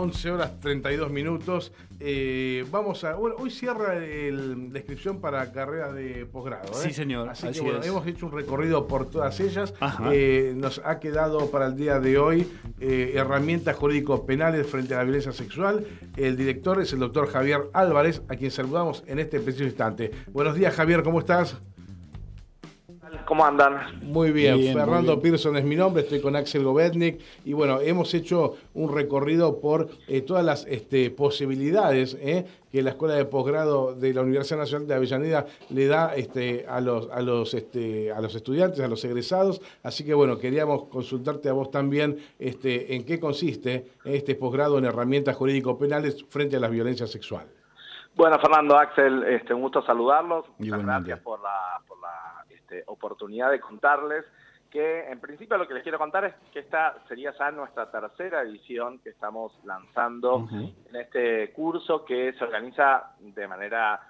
11 horas 32 minutos. Eh, vamos a. Bueno, hoy cierra la inscripción para carreras de posgrado. ¿eh? Sí, señor. Así, así que bueno, hemos hecho un recorrido por todas ellas. Eh, nos ha quedado para el día de hoy herramientas jurídico-penales frente a la violencia sexual. El director es el doctor Javier Álvarez, a quien saludamos en este preciso instante. Buenos días, Javier, ¿cómo estás? ¿Cómo andan? Muy bien, Bien, muy Fernando bien. Pearson es mi nombre, estoy con Axel Govetnik y bueno, hemos hecho un recorrido por eh, todas las este, posibilidades eh, que la Escuela de Posgrado de la Universidad Nacional de Avellaneda le da este, a, los, a, los, este, a los estudiantes, a los egresados, así que bueno, queríamos consultarte a vos también este, en qué consiste este posgrado en herramientas jurídico-penales frente a la violencia sexual. Bueno, Fernando, Axel, este, un gusto saludarlos. Muchas Igualmente. gracias por la, por la este, oportunidad de contarles que, en principio, lo que les quiero contar es que esta sería ya nuestra tercera edición que estamos lanzando en este curso que se organiza de manera,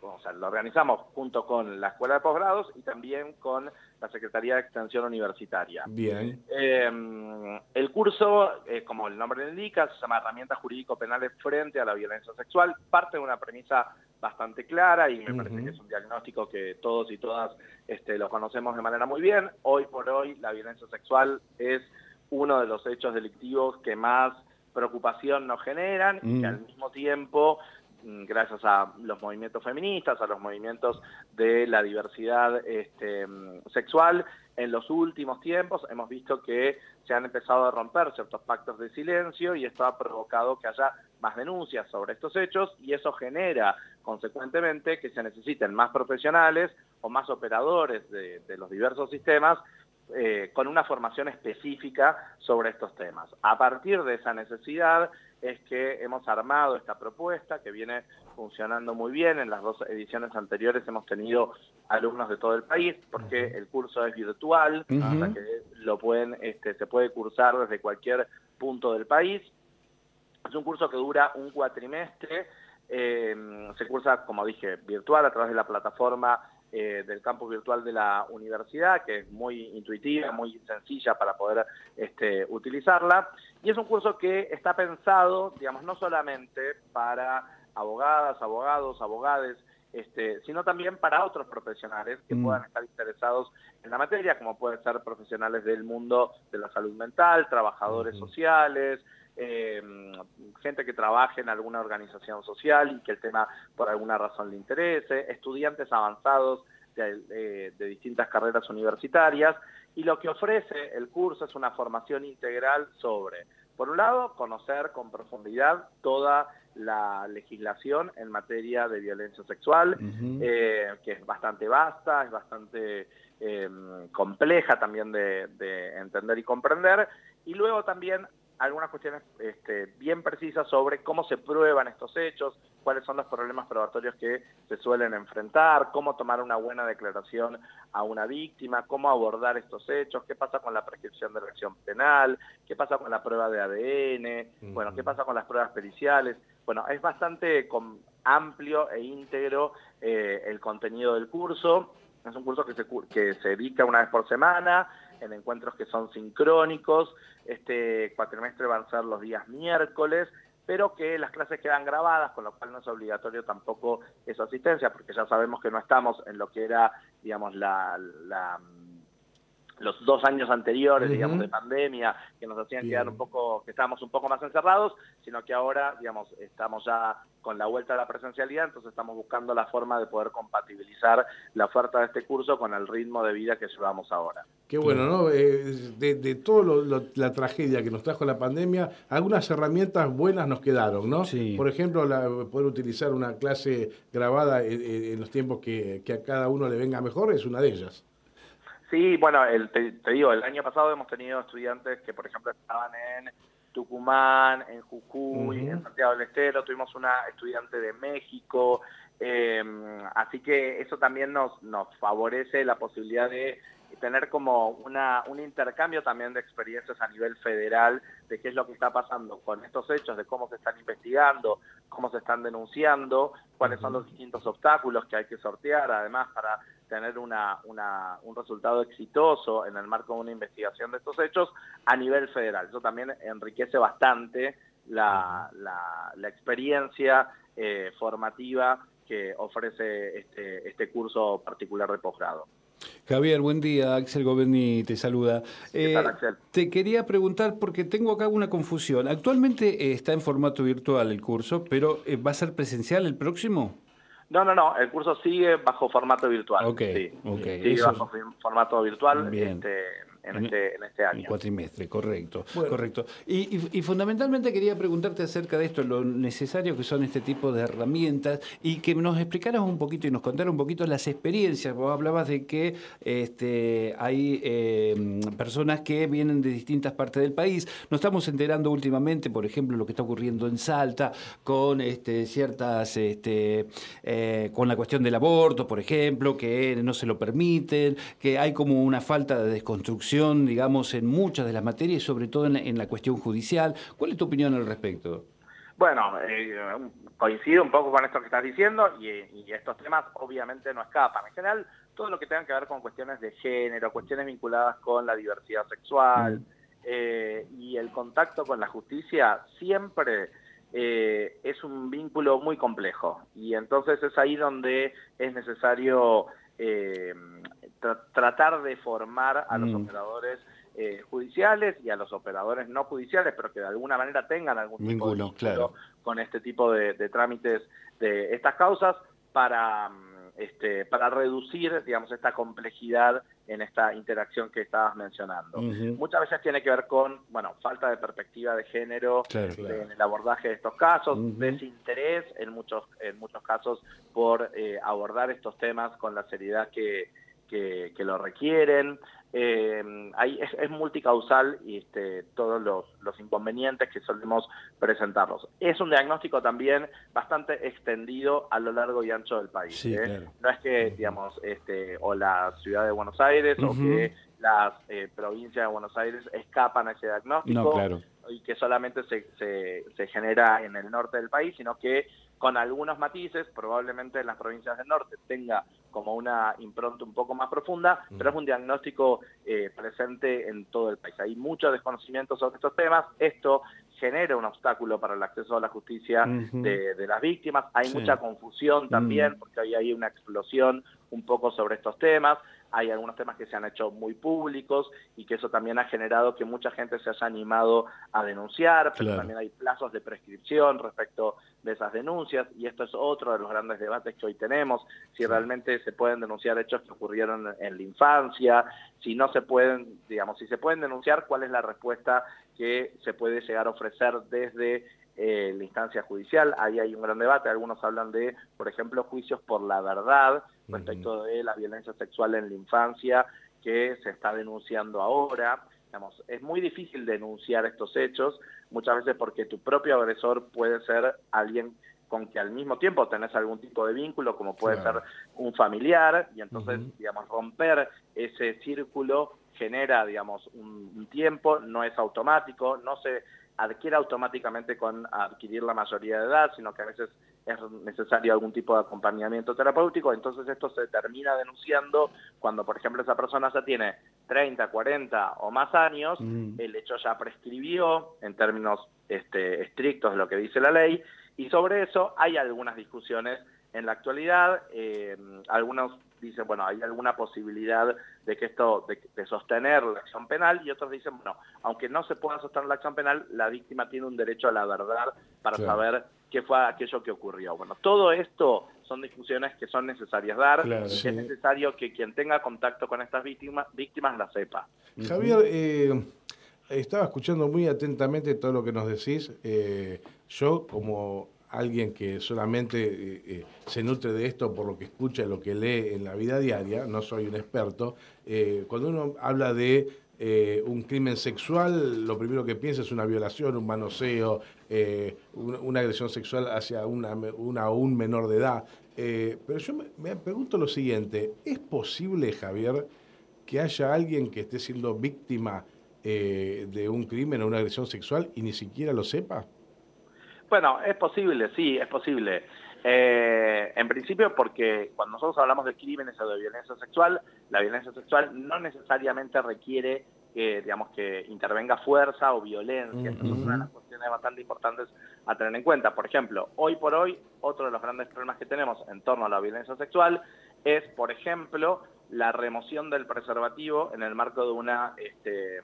o sea, lo organizamos junto con la Escuela de Posgrados y también con la Secretaría de Extensión Universitaria. Bien. Eh, el curso, eh, como el nombre lo indica, se llama Herramientas Jurídico-Penales frente a la violencia sexual. Parte de una premisa bastante clara y me parece que es un diagnóstico que todos y todas este, lo conocemos de manera muy bien. Hoy por hoy la violencia sexual es uno de los hechos delictivos que más preocupación nos generan y que Mm. al mismo tiempo mm, gracias a los movimientos feministas, a los movimientos de la diversidad este, mm, sexual, en los últimos tiempos hemos visto que se han empezado a romper ciertos pactos de silencio y esto ha provocado que haya más denuncias sobre estos hechos y eso genera consecuentemente que se necesiten más profesionales o más operadores de, de los diversos sistemas eh, con una formación específica sobre estos temas. A partir de esa necesidad es que hemos armado esta propuesta que viene funcionando muy bien. En las dos ediciones anteriores hemos tenido alumnos de todo el país porque el curso es virtual, que lo pueden, este, se puede cursar desde cualquier punto del país. Es un curso que dura un cuatrimestre. Eh, se cursa, como dije, virtual a través de la plataforma eh, del campus virtual de la universidad, que es muy intuitiva, muy sencilla para poder este, utilizarla. Y es un curso que está pensado, digamos, no solamente para abogadas, abogados, abogades, este, sino también para otros profesionales que Mm. puedan estar interesados en la materia, como pueden ser profesionales del mundo de la salud mental, trabajadores sociales, eh, gente que trabaje en alguna organización social y que el tema por alguna razón le interese, estudiantes avanzados de, de- de distintas carreras universitarias. Y lo que ofrece el curso es una formación integral sobre, por un lado, conocer con profundidad toda la legislación en materia de violencia sexual, eh, que es bastante vasta, es bastante eh, compleja también de, de entender y comprender, y luego también algunas cuestiones este, bien precisas sobre cómo se prueban estos hechos, cuáles son los problemas probatorios que se suelen enfrentar, cómo tomar una buena declaración a una víctima, cómo abordar estos hechos, qué pasa con la prescripción de la acción penal, qué pasa con la prueba de ADN, bueno, qué pasa con las pruebas periciales. Bueno, es bastante amplio e íntegro eh, el contenido del curso. Es un curso que se, que se dedica una vez por semana, en encuentros que son sincrónicos. Este cuatrimestre van a ser los días miércoles, pero que las clases quedan grabadas, con lo cual no es obligatorio tampoco esa asistencia, porque ya sabemos que no estamos en lo que era, digamos, la- los dos años anteriores, digamos, de pandemia, que nos hacían Bien. quedar un poco, que estábamos un poco más encerrados, sino que ahora, digamos, estamos ya con la vuelta a la presencialidad, entonces estamos buscando la forma de poder compatibilizar la oferta de este curso con el ritmo de vida que llevamos ahora. Qué bueno, ¿no? Eh, de, de todo lo- lo- la tragedia que nos trajo la pandemia, algunas herramientas buenas nos quedaron, ¿no? Sí. Por ejemplo, la- poder utilizar una clase grabada en los tiempos que, que a cada uno le venga mejor es una de ellas. Sí, bueno, el, te, te digo, el año pasado hemos tenido estudiantes que, por ejemplo, estaban en Tucumán, en Jujuy, en Santiago del Estero, tuvimos una estudiante de México, eh, así que eso también nos, nos favorece la posibilidad de tener como una, un intercambio también de experiencias a nivel federal de qué es lo que está pasando con estos hechos, de cómo se están investigando, cómo se están denunciando, cuáles son los distintos obstáculos que hay que sortear, además para tener una, una, un resultado exitoso en el marco de una investigación de estos hechos a nivel federal. Eso también enriquece bastante la, la, experiencia eh, formativa que ofrece este, este curso particular de posgrado. Javier, buen día. Axel Governi te saluda. Eh, Axel? Te quería preguntar, porque tengo acá una confusión. Actualmente eh, está en formato virtual el curso, pero eh, ¿va a ser presencial el próximo? No, no, no. El curso sigue bajo formato virtual. Ok, sí. okay. Sigue bajo formato virtual. Este, en, este, en este año. cuatrimestre, correcto. correcto. Y, fundamentalmente quería preguntarte acerca de esto, lo necesario que son este tipo de herramientas y que nos explicaras un poquito y nos contaras un poquito las experiencias. Vos hablabas de que este, hay em, personas que vienen de distintas partes del país. Nos estamos enterando últimamente, por ejemplo, lo que está ocurriendo en Salta con este, ciertas, este, eh, con la cuestión del aborto, por ejemplo, que no se lo permiten, que hay como una falta de desconstrucción digamos, en muchas de las materias, sobre todo en la, cuestión judicial. ¿Cuál es tu opinión al respecto? Bueno, eh, coincido un poco con esto que estás diciendo y, estos temas obviamente no escapan. En general, todo lo que tenga que ver con cuestiones de género, cuestiones vinculadas con la diversidad sexual mm. eh, y el contacto con la justicia siempre eh, es un vínculo muy complejo y entonces es ahí donde es necesario eh, tratar de formar a los mm. operadores eh, judiciales y a los operadores no judiciales, pero que de alguna manera tengan algún tipo de claro. con este tipo de, trámites de estas causas para, mm, este, para reducir, digamos, esta complejidad en esta interacción que estabas mencionando. Muchas veces tiene que ver con, bueno, falta de perspectiva de género en el abordaje de estos casos, desinterés en muchos, en muchos casos por eh, abordar estos temas con la seriedad que, que, lo requieren. Eh, es, multicausal y este, todos los, inconvenientes que solemos presentarlos. Es un diagnóstico también bastante extendido a lo largo y ancho del país. ¿eh? No es que, digamos, este, o la ciudad de Buenos Aires o que las eh, provincias de Buenos Aires escapan a ese diagnóstico y que solamente se, se, se genera en el norte del país, sino que con algunos matices, probablemente en las provincias del norte tenga como una impronta un poco más profunda, pero es un diagnóstico eh, presente en todo el país. Hay mucho desconocimiento sobre estos temas, esto genera un obstáculo para el acceso a la justicia de, las víctimas, hay mucha confusión también, porque ahí hay una explosión un poco sobre estos temas, hay algunos temas que se han hecho muy públicos y que eso también ha generado que mucha gente se haya animado a denunciar, pero también hay plazos de prescripción respecto de esas denuncias y esto es otro de los grandes debates que hoy tenemos, si realmente se pueden denunciar hechos que ocurrieron en la infancia, si no se pueden, digamos, si se pueden denunciar, cuál es la respuesta que se puede llegar a ofrecer desde eh, la instancia judicial. Ahí hay un gran debate. Algunos hablan de, por ejemplo, juicios por la verdad respecto de la violencia sexual en la infancia que se está denunciando ahora. Digamos, es muy difícil denunciar estos hechos, muchas veces porque tu propio agresor puede ser alguien con que al mismo tiempo tenés algún tipo de vínculo, como puede ser un familiar, y entonces, digamos, romper ese círculo genera, digamos, un, tiempo, no es automático, no se adquiere automáticamente con adquirir la mayoría de edad, sino que a veces es necesario algún tipo de acompañamiento terapéutico, entonces esto se termina denunciando cuando, por ejemplo, esa persona ya tiene 30, 40 o más años, mm. el hecho ya prescribió en términos este, estrictos de lo que dice la ley, y sobre eso hay algunas discusiones en la actualidad, eh, algunos dicen, bueno, hay alguna posibilidad de que esto, de, sostener la acción penal, y otros dicen, bueno, aunque no se pueda sostener la acción penal, la víctima tiene un derecho a la verdad para saber qué fue aquello que ocurrió. Bueno, todo esto son discusiones que son necesarias dar, es necesario que quien tenga contacto con estas víctimas, víctimas la sepa. Javier, eh, estaba escuchando muy atentamente todo lo que nos decís. Eh, yo, como alguien que solamente eh, eh, se nutre de esto por lo que escucha lo que lee en la vida diaria, no soy un experto, eh, cuando uno habla de un crimen sexual, lo primero que piensa es una violación, un manoseo, una, agresión sexual hacia una, una un menor de edad. pero yo me, me pregunto lo siguiente, ¿es posible, Javier, que haya alguien que esté siendo víctima de un crimen o una agresión sexual y ni siquiera lo sepa? Bueno, es posible, sí, es posible. Eh, en principio porque cuando nosotros hablamos de crímenes o de violencia sexual, la violencia sexual no necesariamente requiere que, digamos, que intervenga fuerza o violencia. Son una de las cuestiones bastante importantes a tener en cuenta. Por ejemplo, hoy por hoy, otro de los grandes problemas que tenemos en torno a la violencia sexual es, por ejemplo, la remoción del preservativo en el marco de una... Este,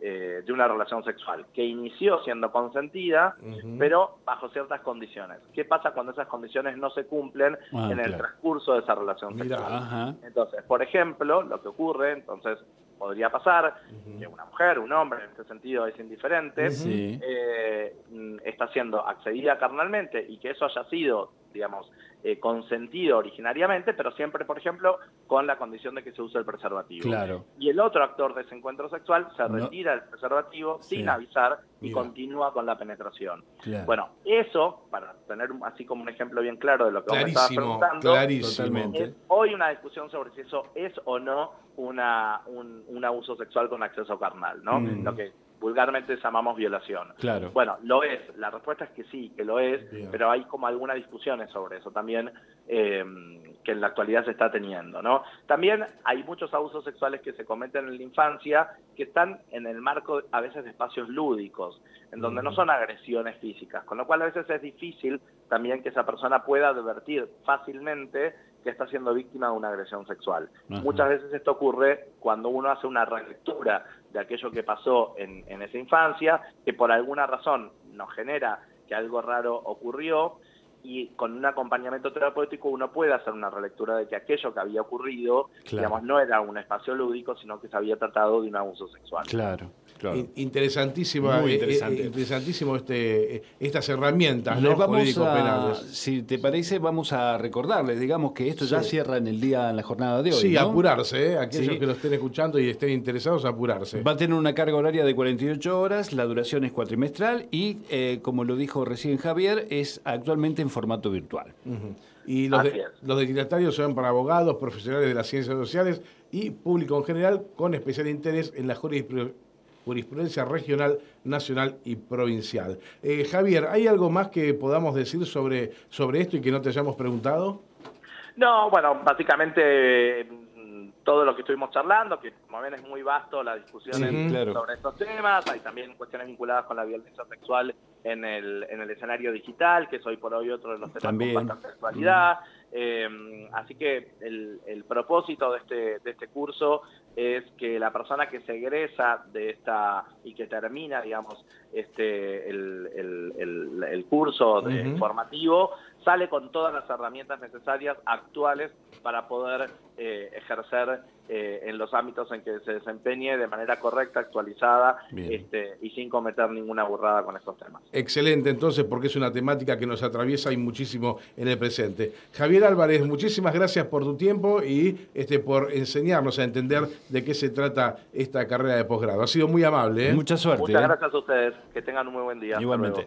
eh, de una relación sexual, que inició siendo consentida, pero bajo ciertas condiciones. ¿Qué pasa cuando esas condiciones no se cumplen ah, en el transcurso de esa relación sexual? Entonces, por ejemplo, lo que ocurre, entonces podría pasar que una mujer, un hombre, en este sentido es indiferente, eh, está siendo accedida carnalmente y que eso haya sido, digamos, eh, consentido originariamente, pero siempre, por ejemplo, con la condición de que se use el preservativo. Claro. Y el otro actor de ese encuentro sexual se retira el preservativo sin avisar y continúa con la penetración. Bueno, eso, para tener así como un ejemplo bien claro de lo que vos me estabas preguntando, es hoy una discusión sobre si eso es o no una, un, abuso sexual con acceso carnal, ¿no? Mm. Lo que vulgarmente llamamos violación. Claro. Bueno, lo es. La respuesta es que sí, que lo es, pero hay como algunas discusiones sobre eso también eh, que en la actualidad se está teniendo, ¿no? También hay muchos abusos sexuales que se cometen en la infancia que están en el marco a veces de espacios lúdicos, en donde no son agresiones físicas, con lo cual a veces es difícil también que esa persona pueda advertir fácilmente que está siendo víctima de una agresión sexual. Muchas veces esto ocurre cuando uno hace una relectura de aquello que pasó en, en esa infancia, que por alguna razón nos genera que algo raro ocurrió y con un acompañamiento terapéutico uno puede hacer una relectura de que aquello que había ocurrido, digamos, no era un espacio lúdico, sino que se había tratado de un abuso sexual. Claro. Claro. Interesantísima, Muy eh, eh, interesantísimo este, eh, estas herramientas ¿no? jurídico-penales. Si te parece, vamos a recordarles, digamos que esto ya cierra en el día, en la jornada de hoy. Sí, apurarse, aquellos que lo estén escuchando y estén interesados, apurarse. Va a tener una carga horaria de 48 horas, la duración es cuatrimestral y, como lo dijo recién Javier, es actualmente en formato virtual. Y los, los destinatarios son para abogados, profesionales de las ciencias sociales y público en general con especial interés en la jurisprudencia regional, nacional y provincial. Eh, Javier, ¿hay algo más que podamos decir sobre, sobre esto y que no te hayamos preguntado? No, bueno, básicamente todo lo que estuvimos charlando, que como ven es muy vasto la discusión sobre estos temas, hay también cuestiones vinculadas con la violencia sexual en el, en el escenario digital, que es hoy por hoy otro de los temas con bastante actualidad. Eh, así que el, el, propósito de este, de este curso es que la persona que se egresa de esta y que termina, digamos, este, el, el, el curso de, formativo, sale con todas las herramientas necesarias actuales para poder eh, ejercer eh, en los ámbitos en que se desempeñe de manera correcta, actualizada este, y sin cometer ninguna burrada con estos temas. Excelente, entonces, porque es una temática que nos atraviesa y muchísimo en el presente. Javier Álvarez, muchísimas gracias por tu tiempo y este, por enseñarnos a entender de qué se trata esta carrera de posgrado. Ha sido muy amable. ¿eh? Mucha suerte. Muchas gracias a ustedes. Que tengan un muy buen día. Igualmente.